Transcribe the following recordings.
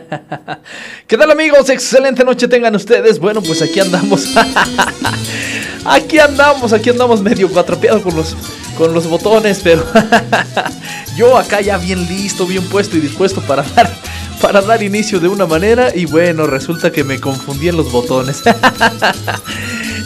¿Qué tal amigos? Excelente noche tengan ustedes. Bueno, pues aquí andamos. aquí andamos, aquí andamos medio atropeados con los, con los botones, pero yo acá ya bien listo, bien puesto y dispuesto para dar, para dar inicio de una manera. Y bueno, resulta que me confundí en los botones.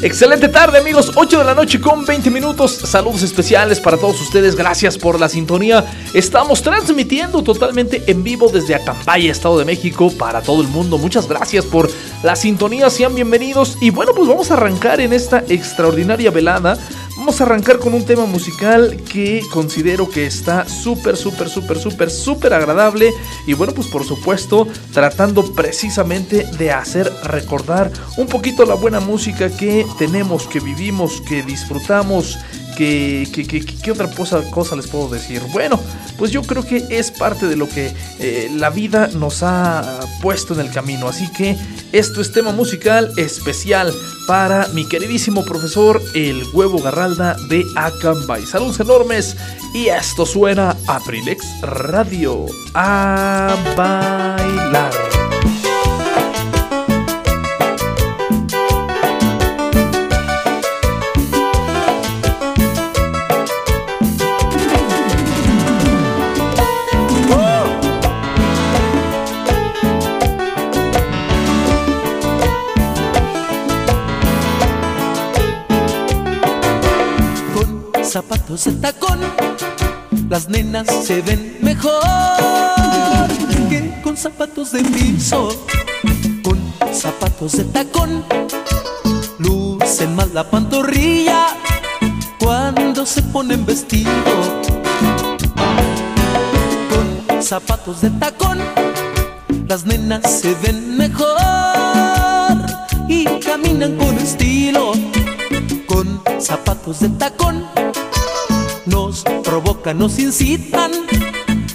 Excelente tarde amigos, 8 de la noche con 20 minutos. Saludos especiales para todos ustedes, gracias por la sintonía. Estamos transmitiendo totalmente en vivo desde Acambaya, Estado de México, para todo el mundo. Muchas gracias por la sintonía, sean bienvenidos. Y bueno, pues vamos a arrancar en esta extraordinaria velada. Vamos a arrancar con un tema musical que considero que está súper, súper, súper, súper, súper agradable. Y bueno, pues por supuesto, tratando precisamente de hacer recordar un poquito la buena música que tenemos, que vivimos, que disfrutamos. ¿Qué, qué, qué- qué otra cosa, cosa les puedo decir? Bueno, pues yo creo que es parte de lo que eh, la vida nos ha puesto en el camino. Así que esto es tema musical especial para mi queridísimo profesor El Huevo Garralda de Acambay. Saludos enormes y esto suena a Prilex Radio. A bailar. Zapatos de tacón, las nenas se ven mejor que con zapatos de piso. Con zapatos de tacón, lucen más la pantorrilla cuando se ponen vestido. Con zapatos de tacón, las nenas se ven mejor y caminan con estilo con zapatos de tacón. Provocan, nos incitan,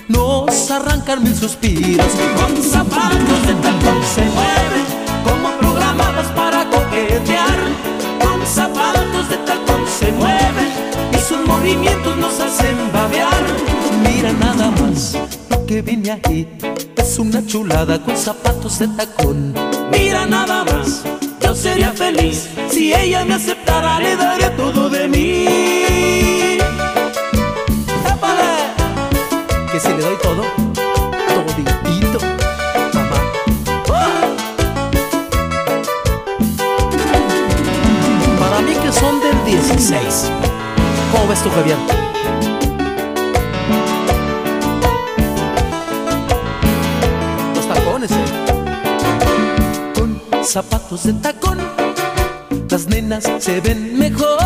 nos arrancan mil suspiros. Con zapatos de tacón se mueven como programados para coquetear. Con zapatos de tacón se mueven y sus movimientos nos hacen babear. Mira nada más lo que viene ahí. Es una chulada con zapatos de tacón. Mira nada más. Yo sería feliz si ella me aceptara, le daría todo de mí. Si le doy todo, toditito, mamá. Para mí que son del 16. ¿Cómo ves tú, Javier? Los tacones, eh con zapatos de tacón. Las nenas se ven mejor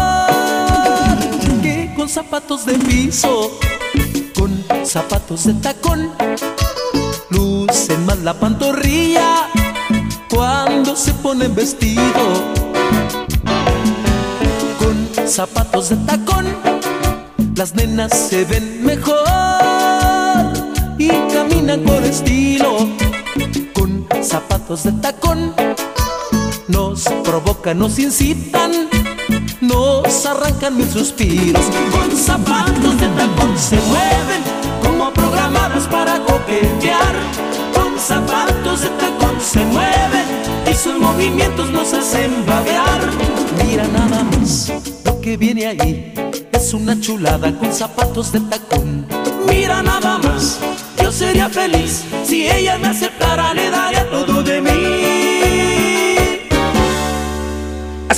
que con zapatos de piso. Con zapatos de tacón, lucen más la pantorrilla cuando se ponen vestido. Con zapatos de tacón, las nenas se ven mejor y caminan con estilo con zapatos de tacón. Nos provocan, nos incitan, nos arrancan mil suspiros. Con zapatos de tacón se mueven como programados para coquetear. Con zapatos de tacón se mueven y sus movimientos nos hacen babear. Mira nada más lo que viene ahí. Es una chulada con zapatos de tacón. Mira nada más, yo sería feliz. Si ella me aceptara, le daría todo de mí.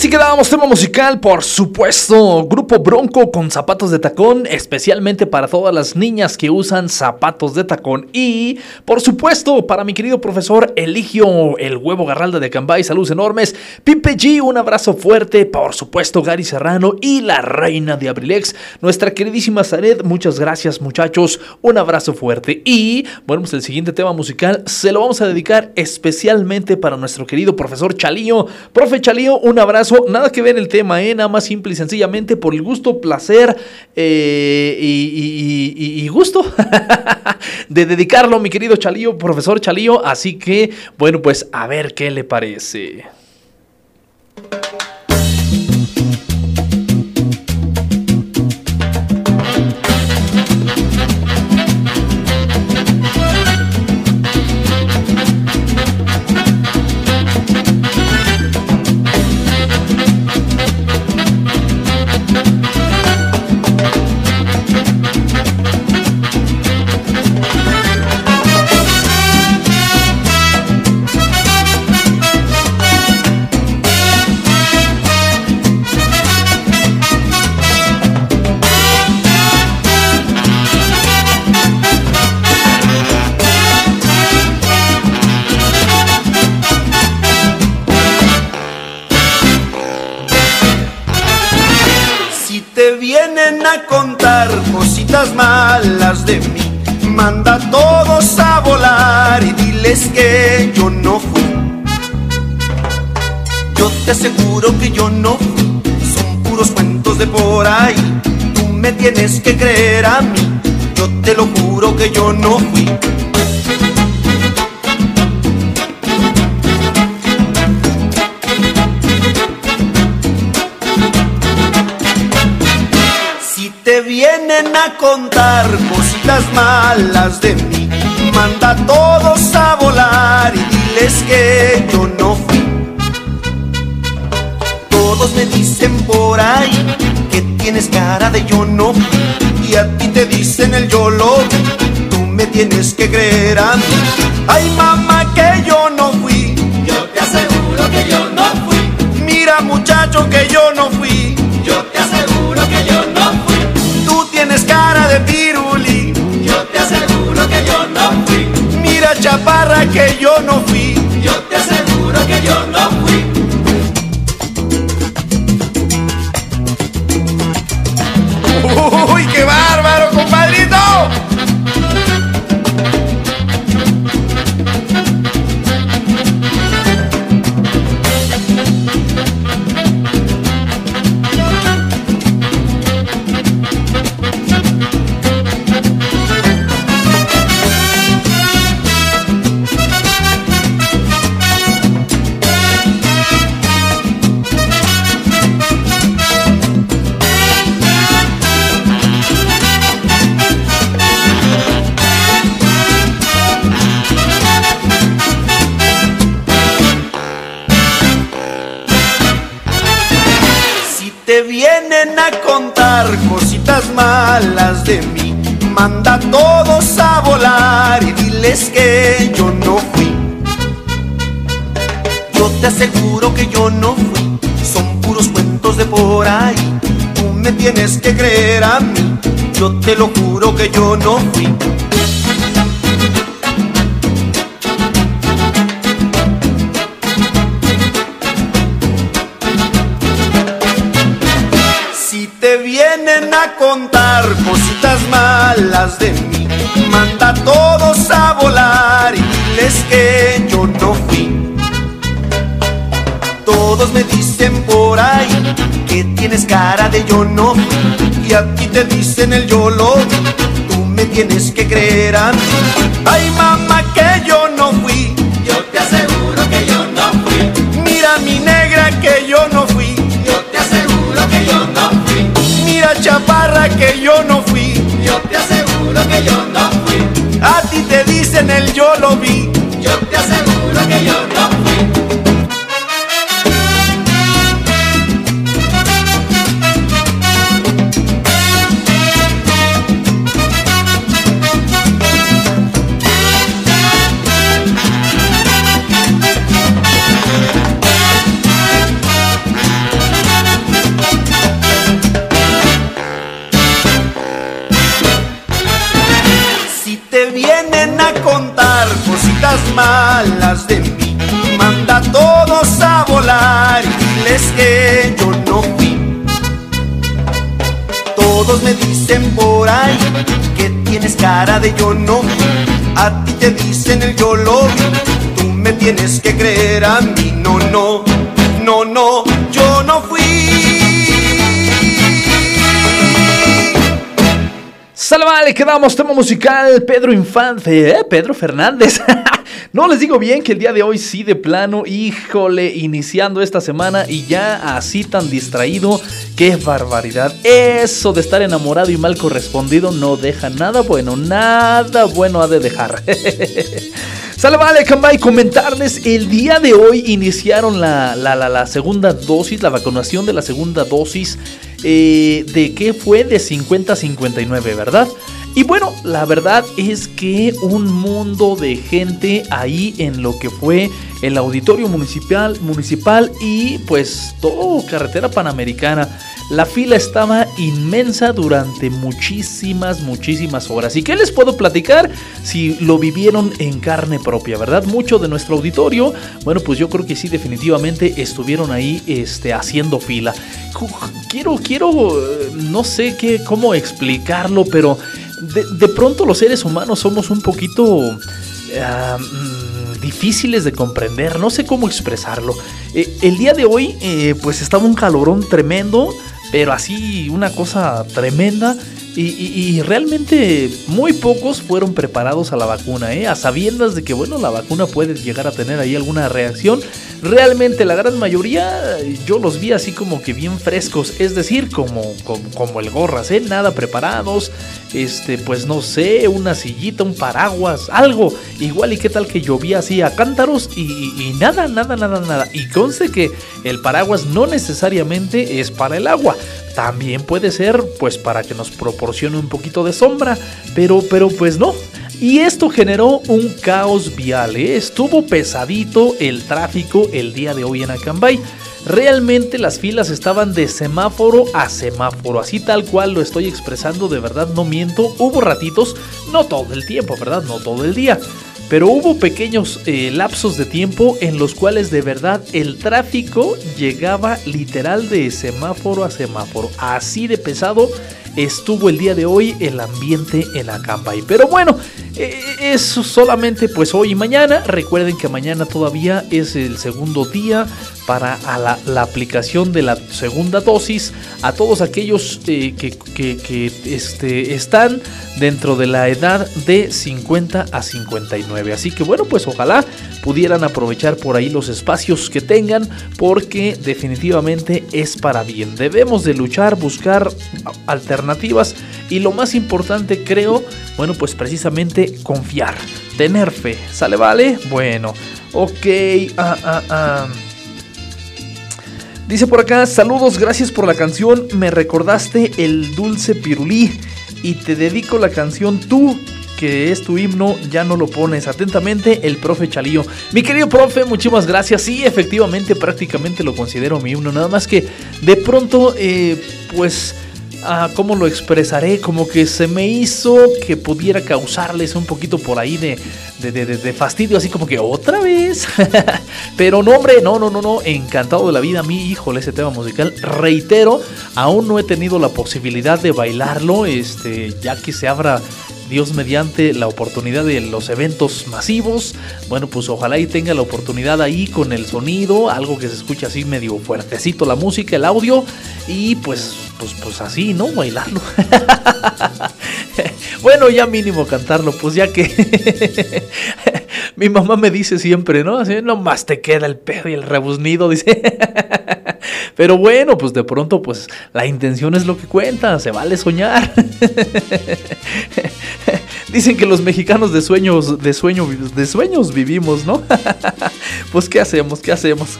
Así que dábamos tema musical, por supuesto. Grupo Bronco con zapatos de tacón, especialmente para todas las niñas que usan zapatos de tacón. Y, por supuesto, para mi querido profesor Eligio, el huevo garralda de Cambay, saludos enormes. Pipe G, un abrazo fuerte. Por supuesto, Gary Serrano y la reina de Abrilex, nuestra queridísima Zaret. Muchas gracias, muchachos. Un abrazo fuerte. Y, bueno, pues el siguiente tema musical se lo vamos a dedicar especialmente para nuestro querido profesor Chalío. Profe Chalío, un abrazo nada que ver el tema, ¿eh? nada más simple y sencillamente por el gusto, placer eh, y, y, gusto de dedicarlo, mi querido Chalío, profesor Chalío. Así que, bueno, pues a ver qué le parece. Tienes que creer a mí, yo te lo juro que yo no fui. vienen a contar cositas malas de mí. Manda a todos a volar y diles que yo no fui. Dicen por ahí que tienes cara de yo no fui. Y a ti te dicen el yo lo vi. Tú me tienes que creer a mí. Ay mamá que yo no fui. Yo te aseguro que yo no fui. Mira muchacho que yo no fui. Yo te aseguro que yo no tienes cara de piruli. Yo te aseguro que yo no fui. Mira chaparra que yo no fui. Yo te aseguro que yo no fui. Cositas malas de mí. Manda a todos a volar y diles que yo no fui. Yo te aseguro que yo no fui, son puros cuentos de por ahí. Tú me tienes que creer a mí, yo te lo juro que yo no fui. Cositas malas de mí. Manda a todos a volar y diles que yo no fui. Todos me dicen por ahí que tienes cara de yo no fui. Y a ti te dicen el yo lo vi. Tú me tienes que creer a mí. Ay mamá que yo que yo no fui. Yo te aseguro que yo no fui. A ti te dicen el yo lo vi. Yo te aseguro cara de yo no. A ti te dicen el yo lo vi. Tú me tienes que creer a mí. No, no, no, no, yo no fui. Salve, quedamos tema musical Pedro Infante, ¿eh? Pedro Fernández. no les digo bien que el día de hoy sí de plano, híjole, iniciando esta semana y ya así tan distraído, qué barbaridad. Eso de estar enamorado y mal correspondido no deja nada bueno, nada bueno ha de dejar. Sale, vale, Cambay, comentarles, el día de hoy iniciaron la, la, la, segunda dosis, la vacunación de la segunda dosis, eh, de qué fue de 50 a 59, ¿verdad? Y bueno, la verdad es que un mundo de gente ahí en lo que fue el auditorio municipal, municipal y pues todo carretera panamericana. La fila estaba inmensa durante muchísimas, muchísimas horas. ¿Y qué les puedo platicar si lo vivieron en carne propia, verdad? Mucho de nuestro auditorio, bueno, pues yo creo que sí, definitivamente estuvieron ahí este, haciendo fila. Quiero, quiero, no sé qué, cómo explicarlo, pero de, de pronto los seres humanos somos un poquito... Uh, difíciles de comprender, no sé cómo expresarlo. Eh, el día de hoy, eh, pues estaba un calorón tremendo, pero así una cosa tremenda. Y, realmente muy pocos fueron preparados a la vacuna, ¿eh? a sabiendas de que bueno, la vacuna puede llegar a tener ahí alguna reacción. Realmente la gran mayoría yo los vi así como que bien frescos, es decir, como, como, como el gorras, ¿eh? nada preparados, este, pues no sé, una sillita, un paraguas, algo. Igual y qué tal que llovía así a cántaros y, y, nada, nada, nada, nada. Y conste que el paraguas no necesariamente es para el agua. También puede ser pues para que nos proporcione un poquito de sombra. Pero, pero pues no. Y esto generó un caos vial. ¿eh? Estuvo pesadito el tráfico el día de hoy en Acambay. Realmente las filas estaban de semáforo a semáforo, así tal cual lo estoy expresando, de verdad no miento. Hubo ratitos, no todo el tiempo, ¿verdad? No todo el día. Pero hubo pequeños eh, lapsos de tiempo en los cuales de verdad el tráfico llegaba literal de semáforo a semáforo. Así de pesado estuvo el día de hoy el ambiente en Acambay. Pero bueno, eh, eso solamente pues hoy y mañana. Recuerden que mañana todavía es el segundo día para la, aplicación de la segunda dosis a todos aquellos eh, que, que, que este, están dentro de la edad de 50 a 59. Así que bueno, pues ojalá pudieran aprovechar por ahí los espacios que tengan porque definitivamente es para bien. Debemos de luchar, buscar alternativas y lo más importante creo, bueno, pues precisamente confiar, tener fe. ¿Sale, vale? Bueno, ok. Ah, ah, ah. Dice por acá, saludos, gracias por la canción, me recordaste el dulce pirulí y te dedico la canción tú, que es tu himno, ya no lo pones. Atentamente, el profe Chalío. Mi querido profe, muchísimas gracias. Sí, efectivamente, prácticamente lo considero mi himno. Nada más que de pronto, eh, pues... Ah, ¿Cómo lo expresaré? Como que se me hizo que pudiera causarles un poquito por ahí de, de, de, de fastidio, así como que otra vez. Pero no, hombre, no, no, no, no. Encantado de la vida, mi híjole, ese tema musical. Reitero, aún no he tenido la posibilidad de bailarlo, este, ya que se abra Dios mediante la oportunidad de los eventos masivos. Bueno, pues ojalá y tenga la oportunidad ahí con el sonido, algo que se escuche así medio fuertecito la música, el audio y pues pues pues así, ¿no? Bailarlo. bueno, ya mínimo cantarlo, pues ya que mi mamá me dice siempre, ¿no? Así nomás te queda el perro y el rebuznido, dice. Pero bueno, pues de pronto, pues la intención es lo que cuenta, se vale soñar. Dicen que los mexicanos de sueños, de sueño, de sueños vivimos, ¿no? pues qué hacemos, qué hacemos.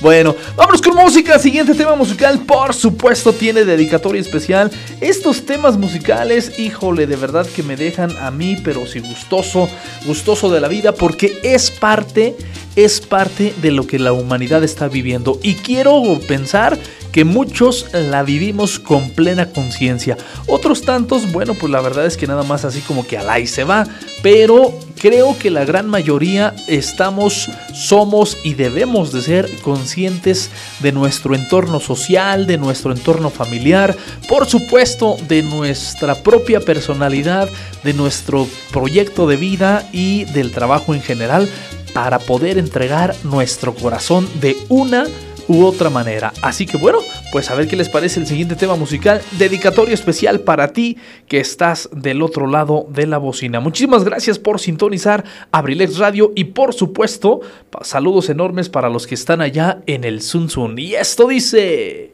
bueno, vámonos con música. Siguiente tema musical, por supuesto, tiene dedicatoria especial. Estos temas musicales, híjole, de verdad que me dejan a mí, pero sí gustoso, gustoso de la vida, porque es parte, es parte de lo que la humanidad está viviendo. Y quiero pensar que muchos la vivimos con plena conciencia. Otros tantos, bueno, pues la verdad es que nada más así como que al ahí se va, pero creo que la gran mayoría estamos, somos y debemos de ser conscientes de nuestro entorno social, de nuestro entorno familiar, por supuesto de nuestra propia personalidad, de nuestro proyecto de vida y del trabajo en general para poder entregar nuestro corazón de una u otra manera. Así que bueno, pues a ver qué les parece el siguiente tema musical, dedicatorio especial para ti que estás del otro lado de la bocina. Muchísimas gracias por sintonizar Abrilex Radio y por supuesto, saludos enormes para los que están allá en el Sun Sun. Y esto dice...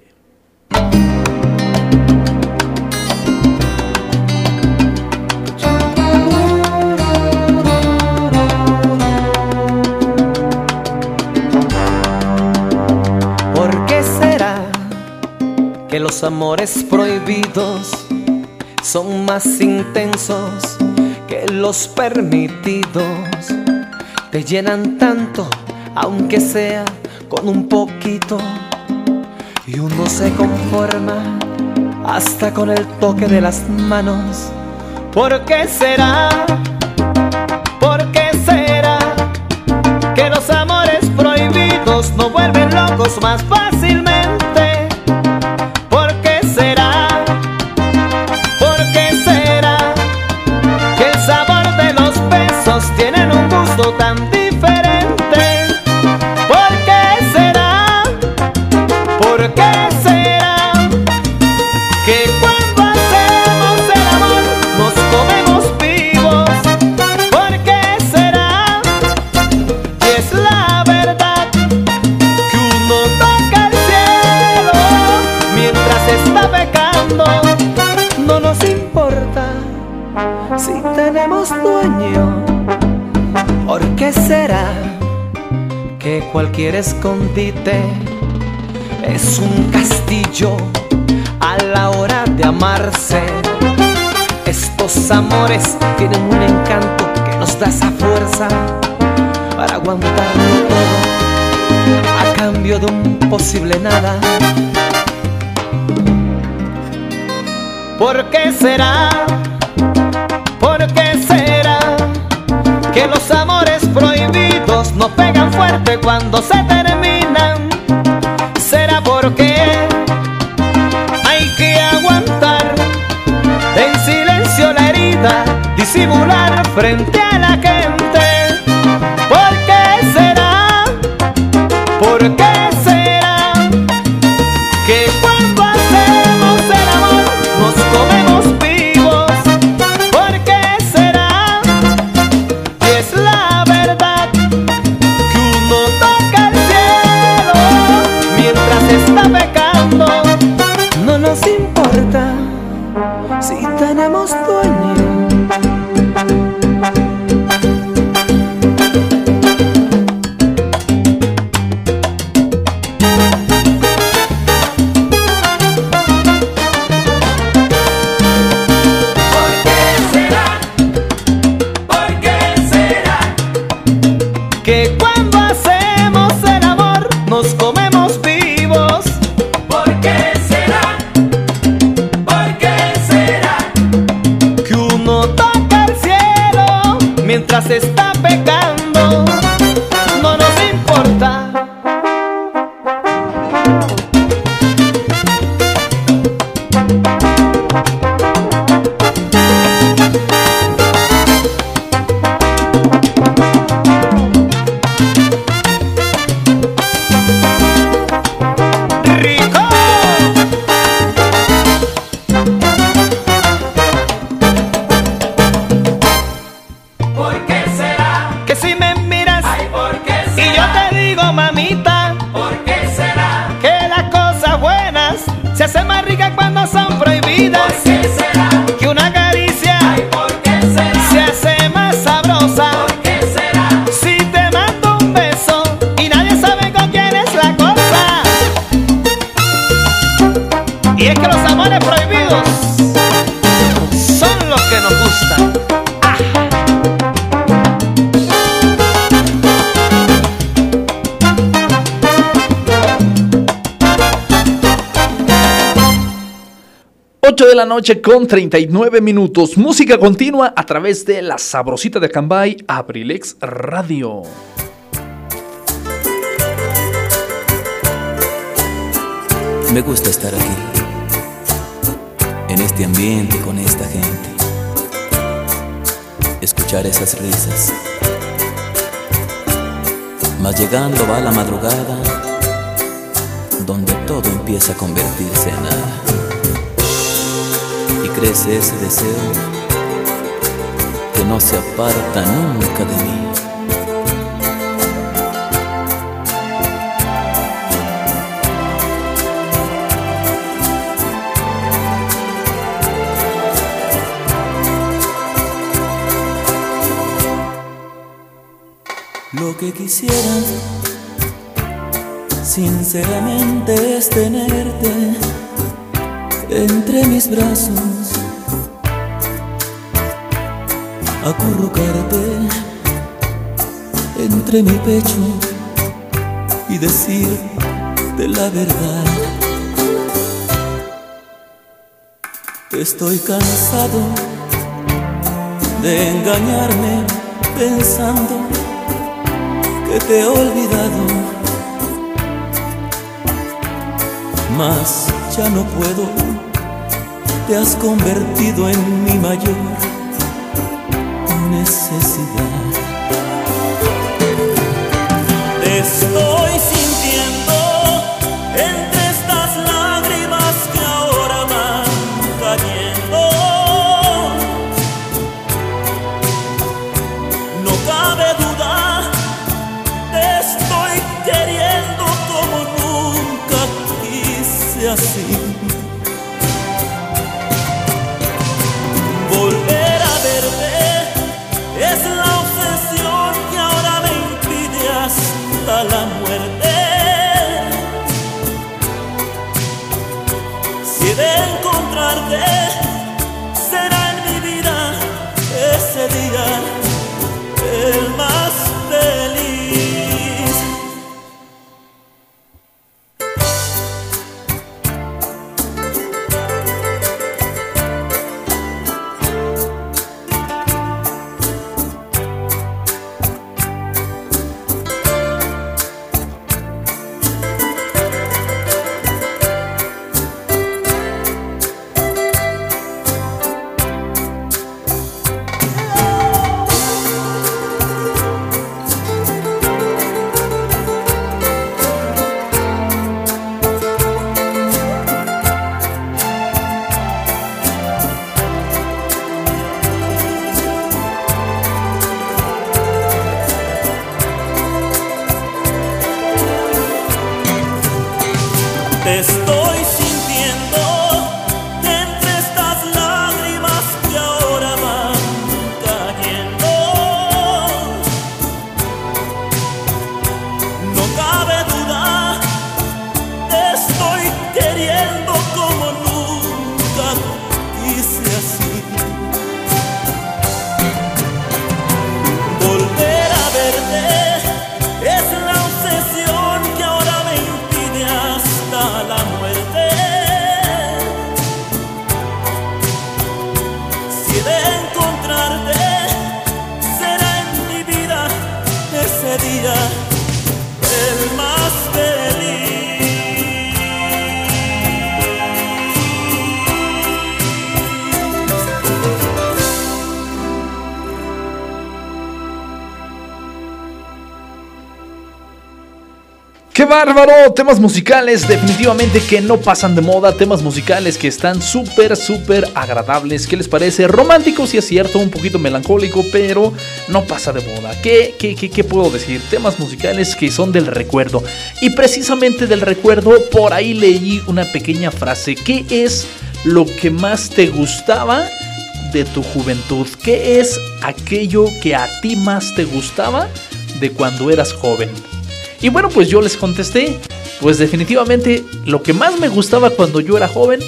los amores prohibidos son más intensos que los permitidos. Te llenan tanto, aunque sea con un poquito. Y uno se conforma hasta con el toque de las manos. ¿Por qué será? Cualquier escondite es un castillo a la hora de amarse? Estos amores tienen un encanto que nos da esa fuerza para aguantarlo todo a cambio de un posible nada. ¿Por qué será? ¿Por qué será que los no cuando se terminan. Será porque hay que aguantar en silencio la herida, disimular frente si me miras? Y yo te digo, mamita, ¿por qué será? Que las cosas buenas se hacen más ricas cuando son prohibidas. La noche con 39 minutos. Música continua a través de la sabrosita de Cambay, Abrilex Radio. Me gusta estar aquí, en este ambiente con esta gente, escuchar esas risas. Mas llegando va la madrugada, donde todo empieza a convertirse en nada. Crece ese deseo que no se aparta nunca de mí. Lo que quisiera, sinceramente, es tenerte entre mis brazos, acurrucarte entre mi pecho y decirte la verdad. Estoy cansado de engañarme pensando que te he olvidado, mas ya no puedo, te has convertido en mi mayor necessidade. Bárbaro! Temas musicales definitivamente que no pasan de moda, temas musicales que están súper, súper agradables. ¿Qué les parece? Romántico, sí es cierto, un poquito melancólico, pero no pasa de moda. ¿Qué, qué, qué, qué puedo decir? Temas musicales que son del recuerdo. Y precisamente del recuerdo, por ahí leí una pequeña frase. ¿Qué es lo que más te gustaba de tu juventud? ¿Qué es aquello que a ti más te gustaba de cuando eras joven? Y bueno, pues yo les contesté, pues definitivamente lo que más me gustaba cuando yo era joven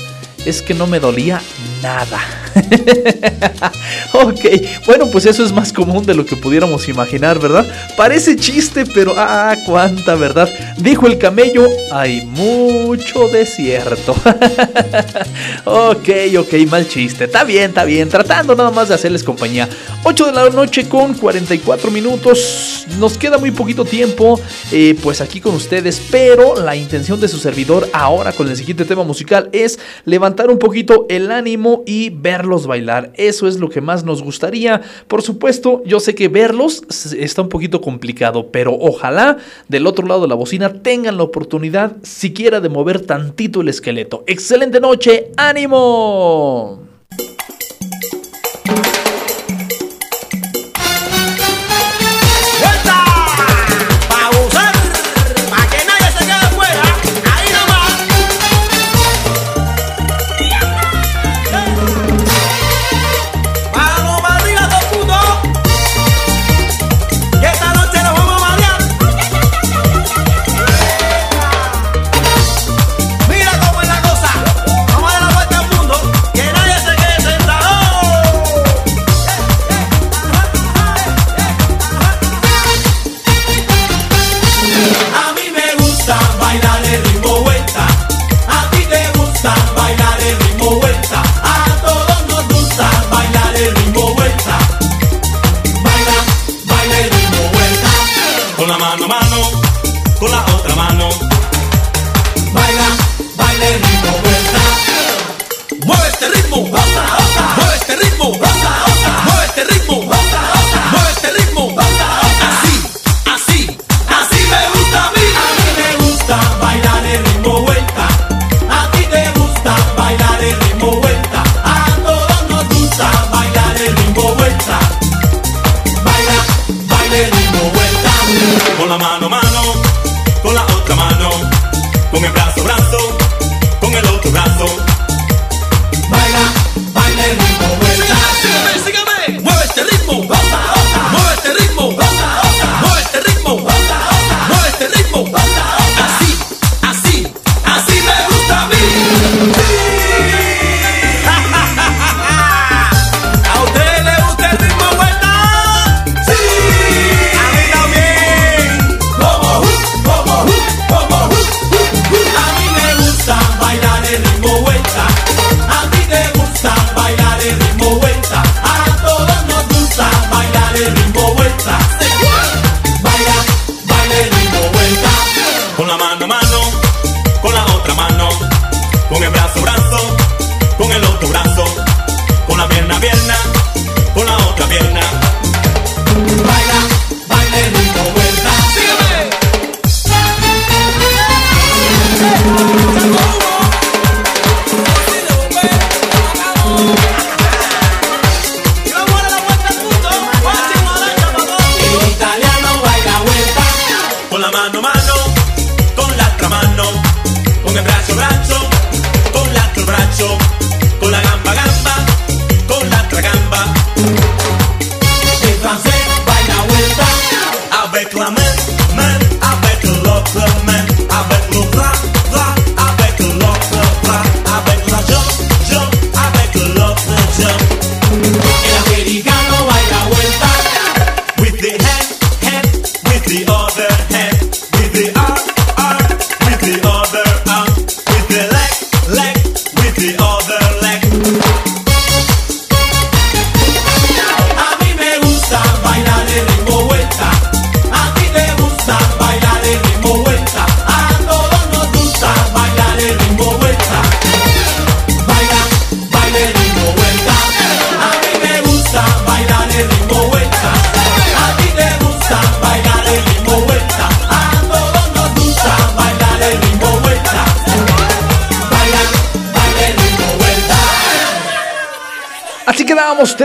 es que no me dolía nada. ok, bueno, pues eso es más común de lo que pudiéramos imaginar, ¿verdad? Parece chiste, pero ah, cuánta verdad. Dijo el camello, hay mucho desierto. ok, ok, mal chiste. Está bien, está bien. Tratando nada más de hacerles compañía. 8 de la noche con 44 minutos. Nos queda muy poquito tiempo, eh, pues aquí con ustedes, pero la intención de su servidor ahora con el siguiente tema musical es levantar un poquito el ánimo y verlos bailar. Eso es lo que más nos gustaría. Por supuesto, yo sé que verlos está un poquito complicado, pero ojalá del otro lado de la bocina tengan la oportunidad siquiera de mover tantito el esqueleto. Excelente noche, ánimo.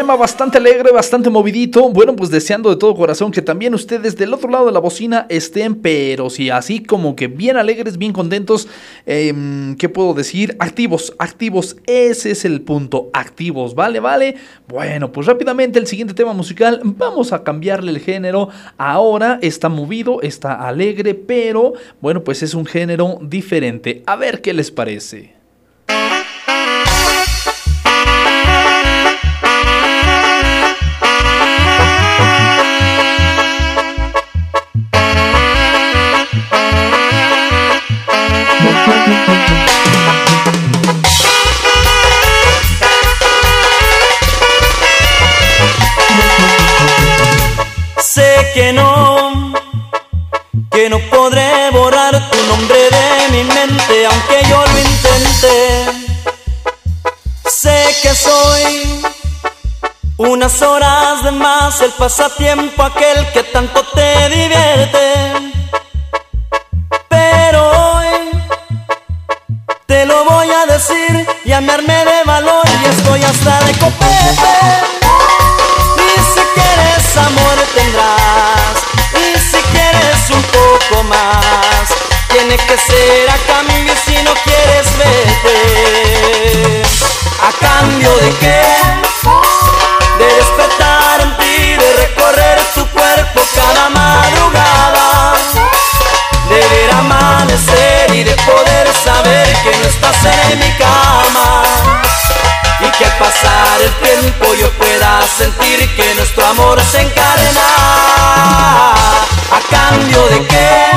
Bastante alegre, bastante movidito. Bueno, pues deseando de todo corazón que también ustedes del otro lado de la bocina estén, pero sí, así como que bien alegres, bien contentos. Em, ¿Qué puedo decir? Activos, activos. Ese es el punto. Activos, ¿vale? ¿Vale? Bueno, pues rápidamente el siguiente tema musical. Vamos a cambiarle el género. Ahora está movido, está alegre, pero bueno, pues es un género diferente. A ver qué les parece. Que no, que no podré borrar tu nombre de mi mente, aunque yo lo intente. Sé que soy unas horas de más el pasatiempo aquel que tanto te divierte. Pero hoy te lo voy a decir y de valor y estoy hasta de copete. Más tiene que ser a cambio si no quieres vete. ¿A cambio de qué? De despertar en ti, de recorrer tu cuerpo cada madrugada. De ver amanecer y de poder saber que no estás en mi cama. Y que al pasar el tiempo yo pueda sentir que nuestro amor se encarna. ¿A cambio de qué?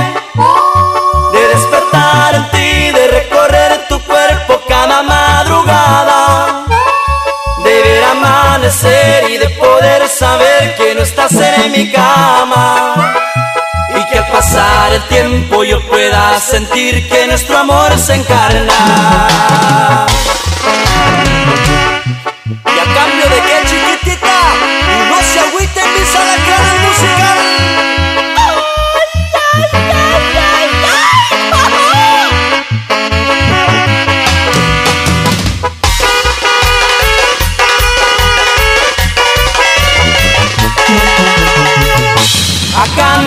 De despertar en ti, de recorrer tu cuerpo cada madrugada. De ver amanecer y de poder saber que no estás en mi cama. Y que al pasar el tiempo yo pueda sentir que nuestro amor se encarna.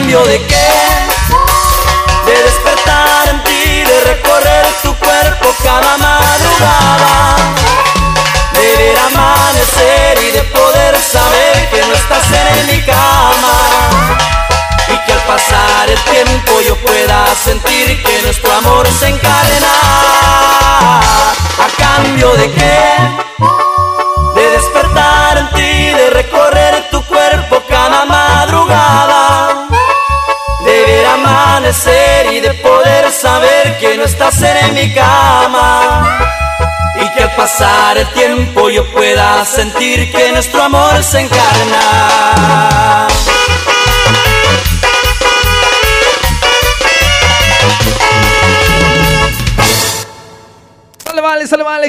Cambio de qué? De despertar en ti, de recorrer tu cuerpo cada madrugada. De ver amanecer y de poder saber que no estás en mi cama. Y que al pasar el tiempo yo pueda sentir que nuestro amor se encarna. ¿A cambio de qué? De despertar en ti, de recorrer amanecer y de poder saber que no estás en mi cama. Y que al pasar el tiempo yo pueda sentir que nuestro amor se encarna.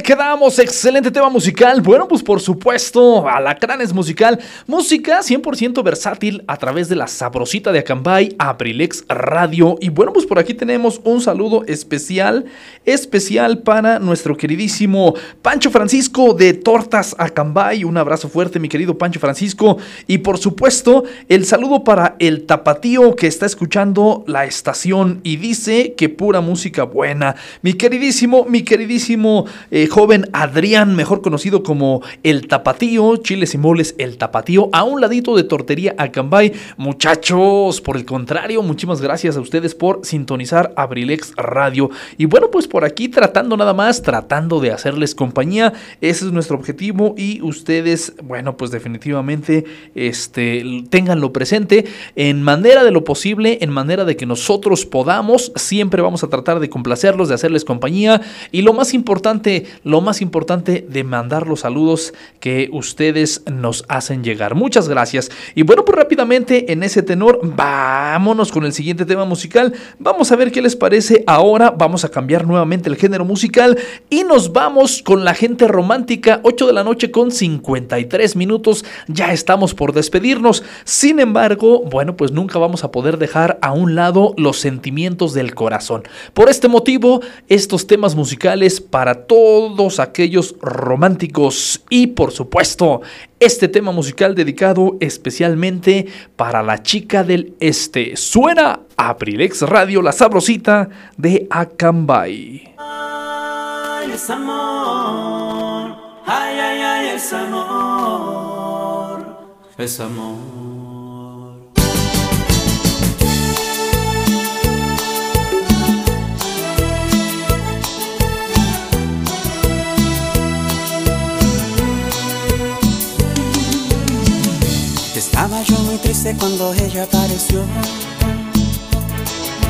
Quedamos. Excelente tema musical. Bueno, pues por supuesto, Alacranes musical. Música 100% versátil a través de la sabrosita de Acambay, Abrilex Radio. Y bueno, pues por aquí tenemos un saludo especial, especial para nuestro queridísimo Pancho Francisco de Tortas Acambay. Un abrazo fuerte, mi querido Pancho Francisco. Y por supuesto, el saludo para el tapatío que está escuchando la estación y dice que pura música buena. Mi queridísimo, mi queridísimo eh, joven Adrián, mejor conocido como El Tapatío, Chiles y Moles El Tapatío, a un ladito de Tortería Acambay. Muchachos, por el contrario, muchísimas gracias a ustedes por sintonizar Abrilex Radio. Y bueno, pues por aquí tratando nada más, tratando de hacerles compañía. Ese es nuestro objetivo y ustedes, bueno, pues definitivamente este, tenganlo presente en manera de lo posible, en manera de que nosotros podamos. Siempre vamos a tratar de complacerlos, de hacerles compañía. Y lo más importante, lo más importante de mandar los saludos que ustedes nos hacen llegar. Muchas gracias. Y bueno, pues rápidamente en ese tenor, vámonos con el siguiente tema musical. Vamos a ver qué les parece ahora. Vamos a cambiar nuevamente el género musical y nos vamos con la gente romántica. 8 de la noche con 53 minutos. Ya estamos por despedirnos. Sin embargo, bueno, pues nunca vamos a poder dejar a un lado los sentimientos del corazón. Por este motivo, estos temas musicales para todos aquellos románticos y por supuesto este tema musical dedicado especialmente para la chica del este. Suena Aprilex Radio, la sabrosita de Acambay. Ay, es amor. Ay, ay, ay, es amor. Es amor. Estaba yo muy triste cuando ella apareció.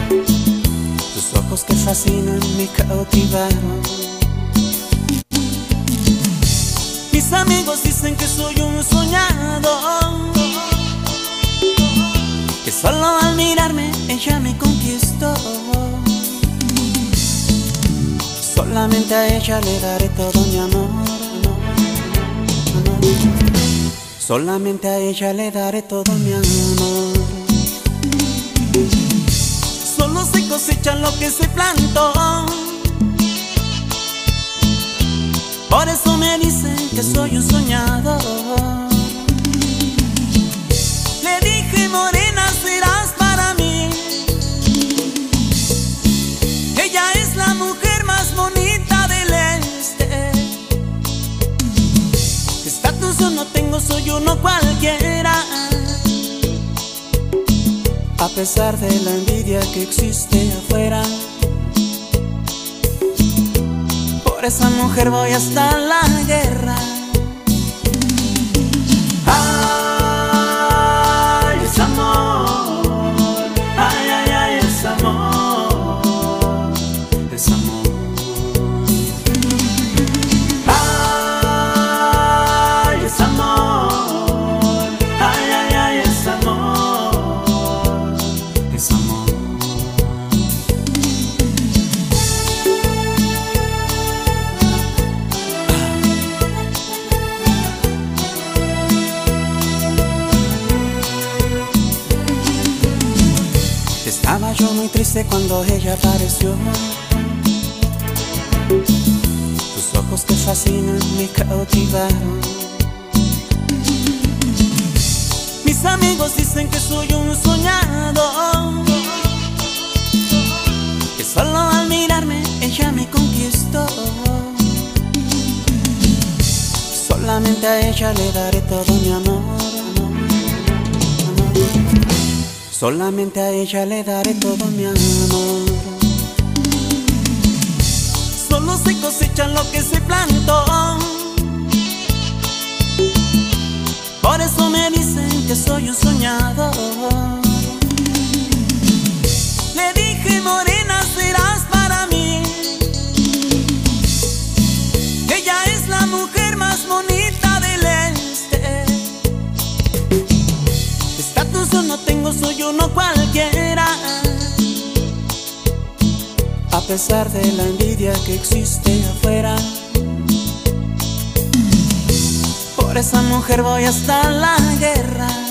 Tus ojos que fascinan me cautivaron. Mis amigos dicen que soy un soñado. Que Solo al mirarme ella me conquistó. Solamente a ella le daré todo mi amor. Solamente a ella le daré todo mi amor. Solo se cosecha lo que se plantó. Por eso me dicen que soy un soñador. Uno cualquiera. A pesar de la envidia que existe afuera. Por esa mujer voy hasta la guerra. Muy triste cuando ella apareció. Tus ojos que fascinan me cautivaron. Mis amigos dicen que soy un soñado. Que solo al mirarme ella me conquistó. Solamente a ella le daré todo mi amor. Solamente a ella le daré todo mi amor. Solo se cosecha lo que se plantó. Pesar de la envidia que existe afuera. Por esa mujer voy hasta la guerra.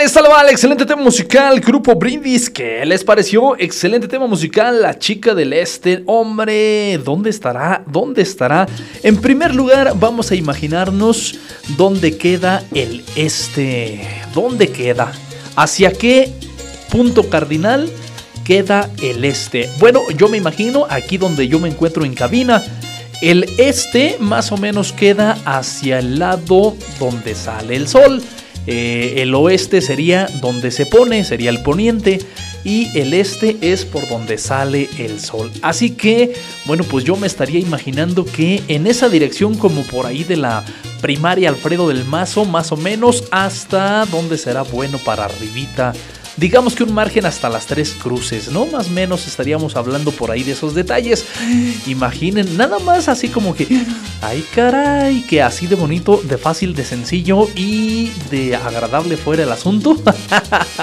Vale, excelente tema musical, Grupo Brindis, ¿qué les pareció? Excelente tema musical, La Chica del Este, hombre, ¿dónde estará? ¿Dónde estará? En primer lugar, vamos a imaginarnos dónde queda el este, ¿dónde queda? ¿Hacia qué punto cardinal queda el este? Bueno, yo me imagino aquí donde yo me encuentro en cabina, el este más o menos queda hacia el lado donde sale el sol. Eh, el oeste sería donde se pone, sería el poniente. Y el este es por donde sale el sol. Así que, bueno, pues yo me estaría imaginando que en esa dirección, como por ahí de la primaria Alfredo del Mazo, más o menos hasta donde será bueno para arribita. Digamos que un margen hasta las tres cruces, ¿no? Más o menos estaríamos hablando por ahí de esos detalles. Imaginen, nada más así como que, ay caray, que así de bonito, de fácil, de sencillo y de agradable fuera el asunto.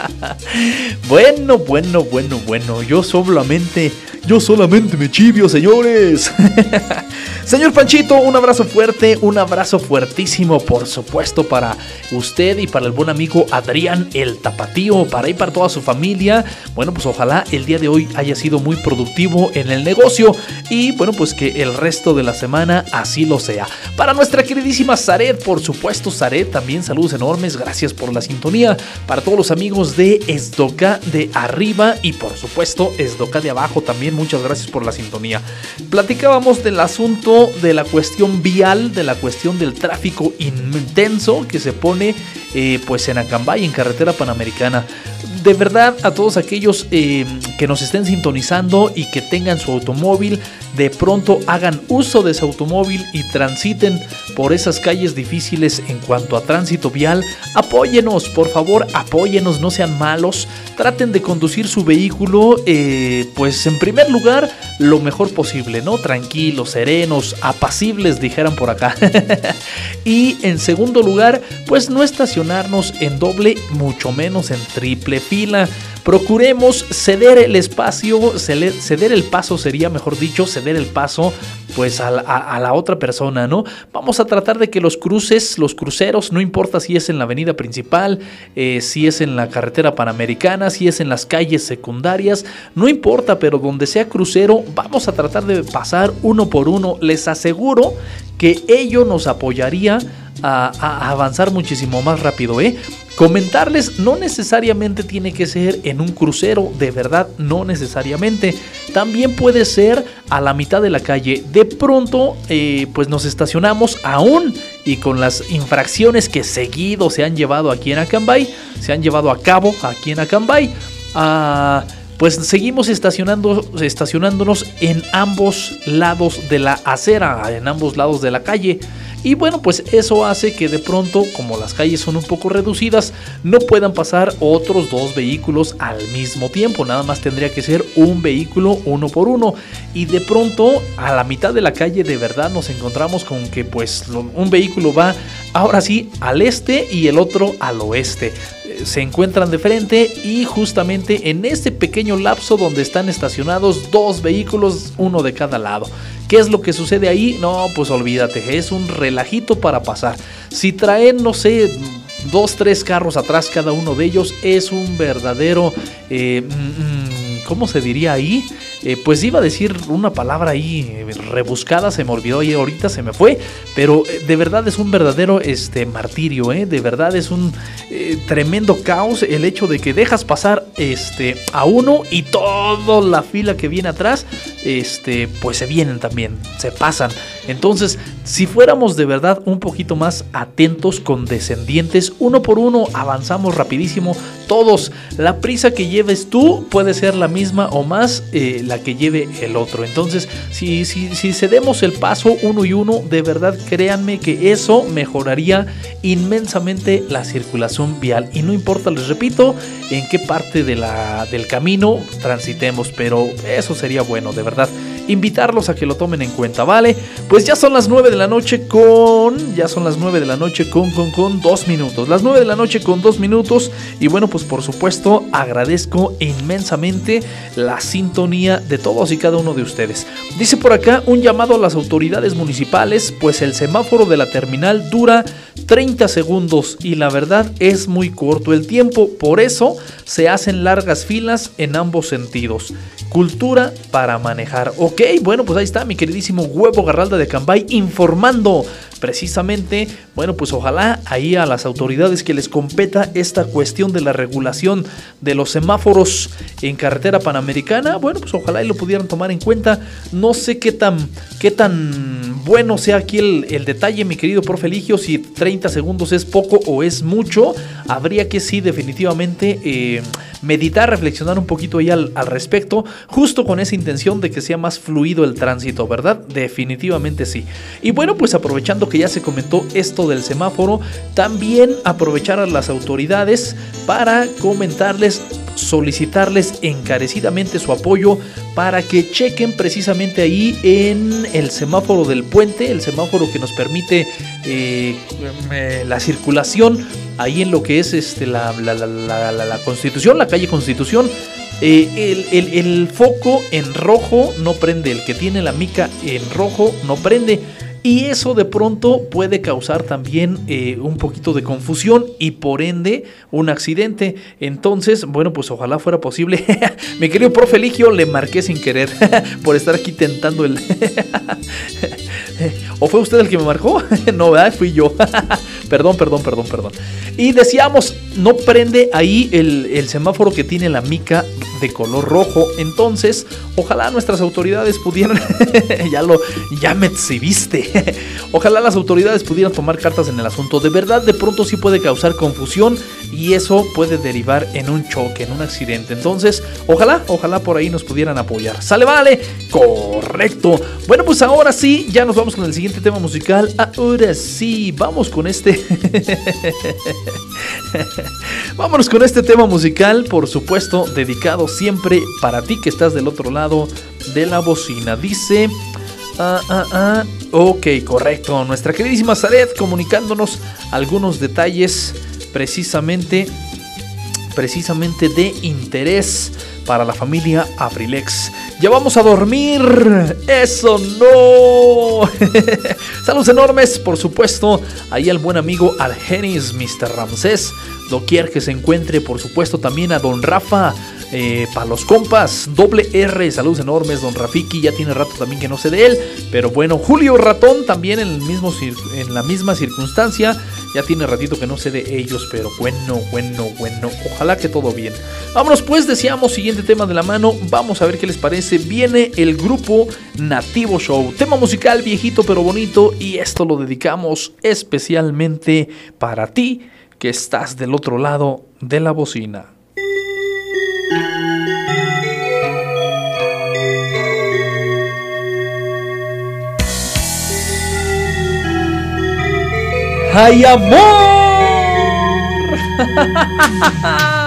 bueno, bueno, bueno, bueno, yo solamente, yo solamente me chivio, señores. Señor Panchito, un abrazo fuerte, un abrazo fuertísimo, por supuesto, para usted y para el buen amigo Adrián el Tapatío, para para toda su familia. Bueno, pues ojalá el día de hoy haya sido muy productivo en el negocio y bueno, pues que el resto de la semana así lo sea. Para nuestra queridísima Zaret, por supuesto, Zaret, también saludos enormes, gracias por la sintonía. Para todos los amigos de Esdoca de arriba y por supuesto Esdoca de abajo también, muchas gracias por la sintonía. Platicábamos del asunto de la cuestión vial, de la cuestión del tráfico intenso que se pone eh, pues en Acambay, en carretera panamericana. De verdad, a todos aquellos eh, que nos estén sintonizando y que tengan su automóvil, de pronto hagan uso de ese automóvil y transiten por esas calles difíciles en cuanto a tránsito vial, apóyenos, por favor, apóyenos, no sean malos, traten de conducir su vehículo, eh, pues en primer lugar, lo mejor posible, ¿no? Tranquilos, serenos, apacibles, dijeran por acá. y en segundo lugar, pues no estacionarnos en doble, mucho menos en triple fila. Procuremos ceder el espacio, ceder el paso sería, mejor dicho, ceder el paso pues a la, otra persona, ¿no? Vamos a tratar de que los cruces, los cruceros, no importa si es en la avenida principal, eh, si es en la carretera panamericana, si es en las calles secundarias, no importa, pero donde sea crucero, vamos a tratar de pasar uno por uno. Les aseguro que ello nos apoyaría a, avanzar muchísimo más rápido, ¿eh? Comentarles no necesariamente tiene que ser en un crucero, de verdad, no necesariamente. También puede ser a la mitad de la calle. De pronto, eh, pues nos estacionamos aún y con las infracciones que seguido se han llevado aquí en Acambay, se han llevado a cabo aquí en Acambay. Ah, pues seguimos estacionando, estacionándonos en ambos lados de la acera, en ambos lados de la calle. Y bueno, pues eso hace que de pronto, como las calles son un poco reducidas, no puedan pasar otros dos vehículos al mismo tiempo. Nada más tendría que ser un vehículo uno por uno. Y de pronto, a la mitad de la calle, de verdad nos encontramos con que pues un vehículo va ahora sí al este y el otro al oeste se encuentran de frente y justamente en este pequeño lapso donde están estacionados dos vehículos, uno de cada lado. ¿Qué es lo que sucede ahí? No, pues olvídate, es un relajito para pasar. Si traen, no sé, dos, tres carros atrás cada uno de ellos, es un verdadero... Eh, mm, mm, ¿Cómo se diría ahí? Eh, pues iba a decir una palabra ahí eh, rebuscada, se me olvidó y ahorita se me fue, pero eh, de verdad es un verdadero este, martirio, de verdad es un tremendo caos el hecho de que dejas pasar este, a uno y toda la fila que viene atrás, este, pues se vienen también, se pasan. Entonces, si fuéramos de verdad un poquito más atentos, condescendientes, uno por uno avanzamos rapidísimo, todos, la prisa que lleves tú puede ser la misma o más la que lleve el otro. Entonces, si, si, si cedemos el paso uno y uno, de verdad créanme que eso mejoraría inmensamente la circulación vial. Y no importa, les repito, en qué parte de la, del camino transitemos, pero eso sería bueno, de verdad invitarlos a que lo tomen en cuenta, ¿vale? Pues ya son las 9 de la noche con. Ya son las 9 de la noche con, con, con dos minutos. Las 9 de la noche con dos minutos. Y bueno, pues por supuesto, agradezco inmensamente la sintonía de todos y cada uno de ustedes. Dice por acá un llamado a las autoridades municipales, pues el semáforo de la terminal dura 30 segundos y la verdad es muy corto el tiempo. Por eso se hacen largas filas en ambos sentidos. Cultura para manejar. Ok, bueno, pues ahí está mi queridísimo Huevo Garralda de Cambay informando precisamente, bueno, pues ojalá ahí a las autoridades que les competa esta cuestión de la regulación de los semáforos en carretera panamericana, bueno, pues ojalá y lo pudieran tomar en cuenta. No sé qué tan, qué tan bueno sea aquí el, detalle, mi querido profe Eligio, si 30 segundos es poco o es mucho. Habría que sí, definitivamente, eh, meditar, reflexionar un poquito ahí al, respecto, justo con esa intención de que sea más fluido el tránsito, ¿verdad? Definitivamente sí. Y bueno, pues aprovechando que ya se comentó esto del semáforo, también aprovechar a las autoridades para comentarles solicitarles encarecidamente su apoyo para que chequen precisamente ahí en el semáforo del puente, el semáforo que nos permite eh, eh, la circulación ahí en lo que es este, la, la, constitución, la calle constitución. Eh, el, el foco en rojo no prende, el que tiene la mica en rojo no prende y eso de pronto puede causar también eh, un poquito de confusión y por ende un accidente. Entonces, bueno, pues ojalá fuera posible. Mi querido profe Ligio, le marqué sin querer por estar aquí tentando el... ¿O fue usted el que me marcó? no, ¿verdad? Fui yo. perdón, perdón, perdón, perdón. Y decíamos, no prende ahí el, semáforo que tiene la mica de color rojo. Entonces, ojalá nuestras autoridades pudieran... ya lo... Ya me exhibiste. ojalá las autoridades pudieran tomar cartas en el asunto. De verdad, de pronto sí puede causar confusión y eso puede derivar en un choque, en un accidente. Entonces, ojalá, ojalá por ahí nos pudieran apoyar. Sale, vale. Correcto. Bueno, pues ahora sí, ya nos vamos con el siguiente tema musical. Ahora sí, vamos con este. Vámonos con este tema musical, por supuesto, dedicado siempre para ti que estás del otro lado de la bocina. Dice. Ah, ah, ah. Ok, correcto. Nuestra queridísima Zaret comunicándonos algunos detalles precisamente, precisamente de interés para la familia Abrilex. Ya vamos a dormir. Eso no. Saludos enormes, por supuesto, ahí al buen amigo Argenis, Mr. Ramsés. Doquier que se encuentre, por supuesto, también a Don Rafa. Eh, para los compas, doble R, saludos enormes, don Rafiki, ya tiene rato también que no sé de él, pero bueno, Julio Ratón también en, el mismo, en la misma circunstancia, ya tiene ratito que no sé de ellos, pero bueno, bueno, bueno, ojalá que todo bien. Vámonos pues, decíamos, siguiente tema de la mano, vamos a ver qué les parece, viene el grupo Nativo Show, tema musical viejito pero bonito y esto lo dedicamos especialmente para ti que estás del otro lado de la bocina. ¡Ay,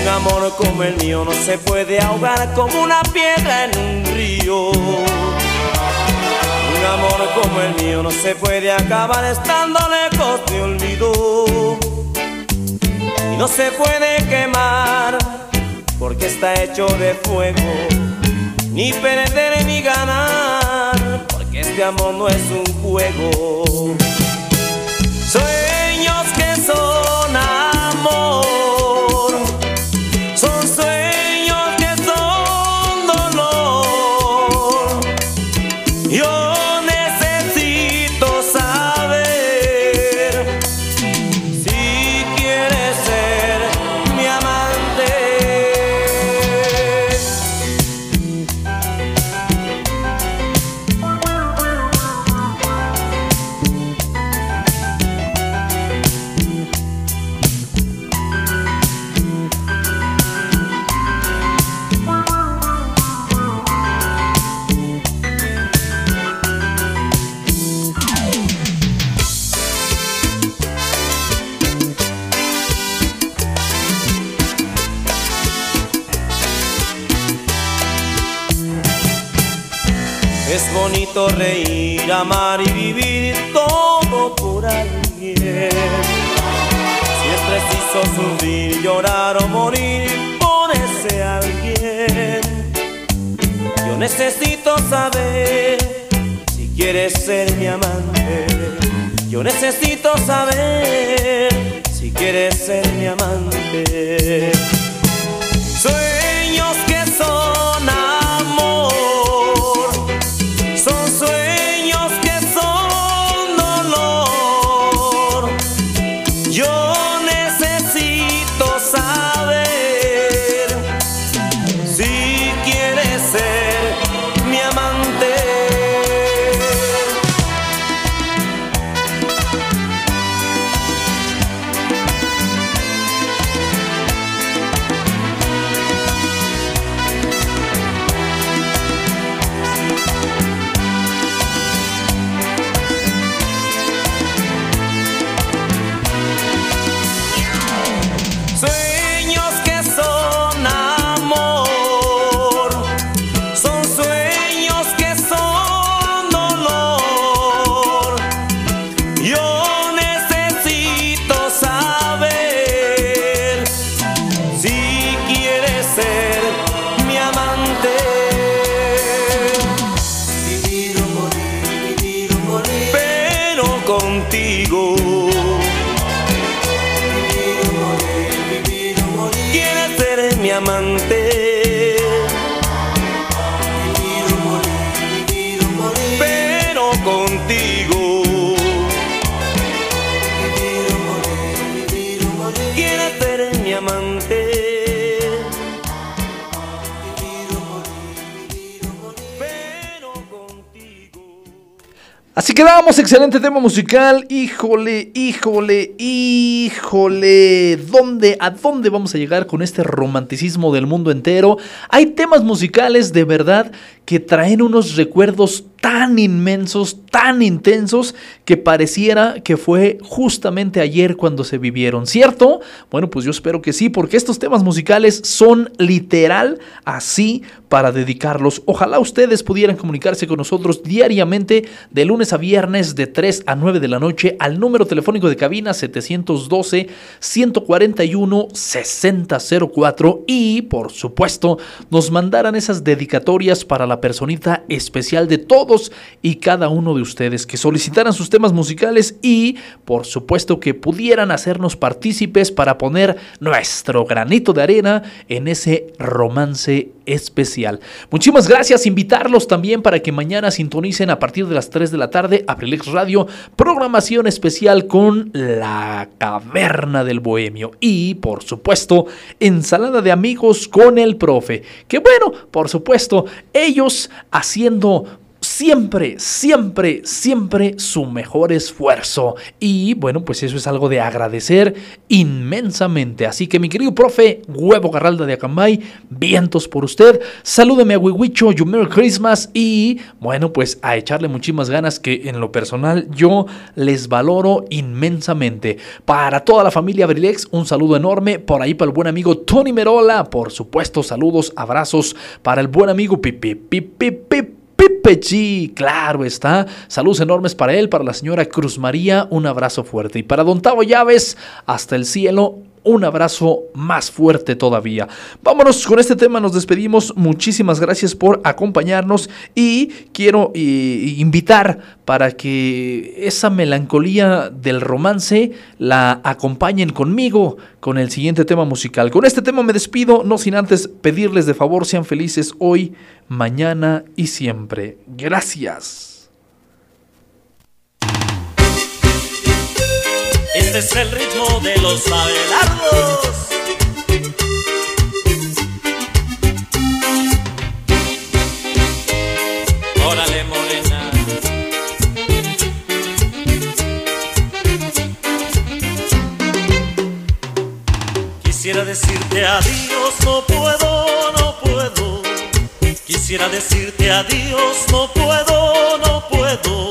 Un amor como el mío no se puede ahogar como una piedra en un río. Un amor como el mío no se puede acabar estando lejos de olvido. Y no se puede quemar porque está hecho de fuego. Ni perder ni ganar porque este amor no es un juego. Sueños que son amor. Reír, amar y vivir todo por alguien. Si es preciso sufrir, llorar o morir por ese alguien. Yo necesito saber si quieres ser mi amante. Yo necesito saber si quieres ser mi amante. Así quedamos, excelente tema musical. Híjole, híjole, híjole. ¿Dónde, a dónde vamos a llegar con este romanticismo del mundo entero? Hay temas musicales de verdad que traen unos recuerdos tan inmensos, tan intensos, que pareciera que fue justamente ayer cuando se vivieron, ¿cierto? Bueno, pues yo espero que sí, porque estos temas musicales son literal así para dedicarlos. Ojalá ustedes pudieran comunicarse con nosotros diariamente de lunes a viernes de 3 a 9 de la noche al número telefónico de cabina 712 141 6004 y por supuesto nos mandaran esas dedicatorias para la personita especial de todos y cada uno de ustedes que solicitaran sus temas musicales y por supuesto que pudieran hacernos partícipes para poner nuestro granito de arena en ese romance especial. Muchísimas gracias, invitarlos también para que mañana sintonicen a partir de las 3 de la tarde Abrilex Radio, programación especial con La Caverna del Bohemio y por supuesto ensalada de amigos con el profe, que bueno, por supuesto, ellos haciendo siempre, siempre, siempre su mejor esfuerzo. Y bueno, pues eso es algo de agradecer inmensamente. Así que mi querido profe, huevo garralda de Acambay, vientos por usted. Salúdeme a Wiwicho, you Merry Christmas. Y bueno, pues a echarle muchísimas ganas que en lo personal yo les valoro inmensamente. Para toda la familia Brilex, un saludo enorme. Por ahí para el buen amigo Tony Merola, por supuesto, saludos, abrazos para el buen amigo Pipi, Pipi, Pipi. Pipe G, claro está. Saludos enormes para él, para la señora Cruz María, un abrazo fuerte. Y para Don Tavo Llaves, hasta el cielo, un abrazo más fuerte todavía. Vámonos con este tema, nos despedimos. Muchísimas gracias por acompañarnos y quiero eh, invitar para que esa melancolía del romance la acompañen conmigo con el siguiente tema musical. Con este tema me despido, no sin antes pedirles de favor sean felices hoy, mañana y siempre. Gracias. Este es el ritmo de los abelardos. Órale, morena. Quisiera decirte adiós, no puedo, no puedo. Quisiera decirte adiós, no puedo, no puedo.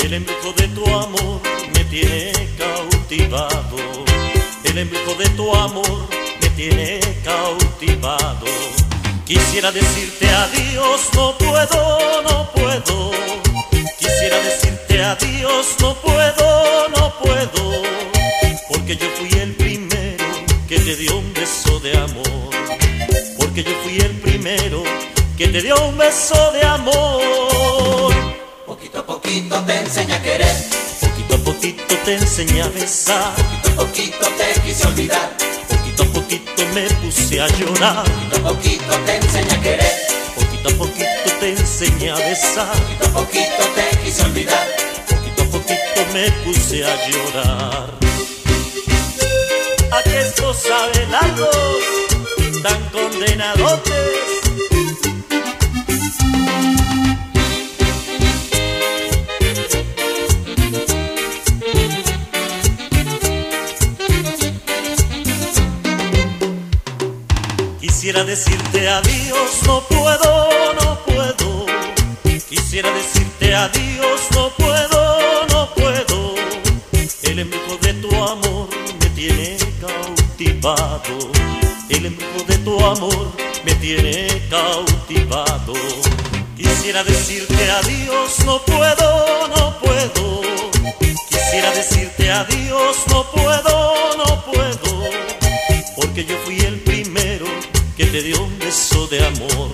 El embrujo de tu amor me tiene El embrujo de tu amor me tiene cautivado. Quisiera decirte adiós, no puedo, no puedo. Quisiera decirte adiós, no puedo, no puedo. Porque yo fui el primero que te dio un beso de amor. Porque yo fui el primero que te dio un beso de amor. Poquito a poquito te enseña a querer, Poquito a poquito te enseñé a besar. poquito a poquito te quise olvidar, Poquito a poquito me puse a llorar. poquito a poquito te enseña a querer, Poquito a poquito te enseñé a besar. poquito a poquito te quise olvidar. Poquito a poquito me puse a llorar. A que estos abelardos tan condenadotes. Quisiera decirte adiós, no puedo, no puedo. Quisiera decirte adiós, no puedo, no puedo. El embrujo de tu amor me tiene cautivado. El embrujo de tu amor me tiene cautivado. Quisiera decirte adiós, no puedo, no puedo. Quisiera decirte adiós, no puedo, no puedo. Te dio un beso de amor.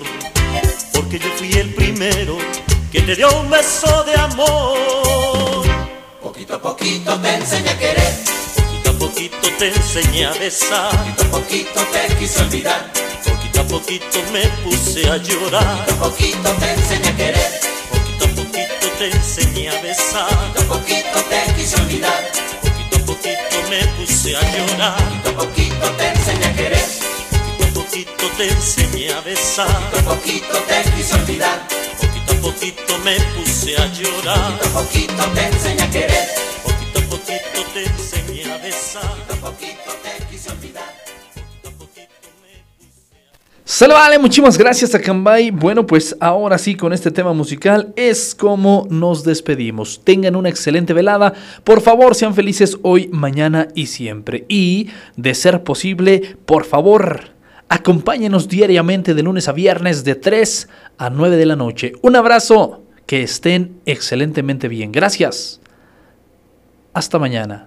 Porque yo fui el primero que te dio un beso de amor. a poquito te enseñé a querer. Poquito a poquito te enseñé a besar. Poquito a poquito te quise olvidar. Poquito a poquito me puse a llorar. Poquito a poquito te enseñé a querer. Poquito a poquito te enseñé a besar. Poquito a poquito te quise olvidar. Poquito a poquito me puse a llorar. Poquito a poquito te enseñé a querer. Poquito te enseñé a besar. Poquito a poquito te quise olvidar. Poquito a poquito me puse a llorar. Poquito a poquito te enseñé a querer. Poquito a poquito te enseñé a besar. Poquito a poquito te quise olvidar. Sale, vale, muchísimas gracias a Cambay. Bueno, pues ahora sí, con este tema musical es como nos despedimos. Tengan una excelente velada. Por favor, sean felices hoy, mañana y siempre. Y, de ser posible, por favor, acompáñenos diariamente de lunes a viernes de 3 a 9 de la noche. Un abrazo, que estén excelentemente bien. Gracias. Hasta mañana.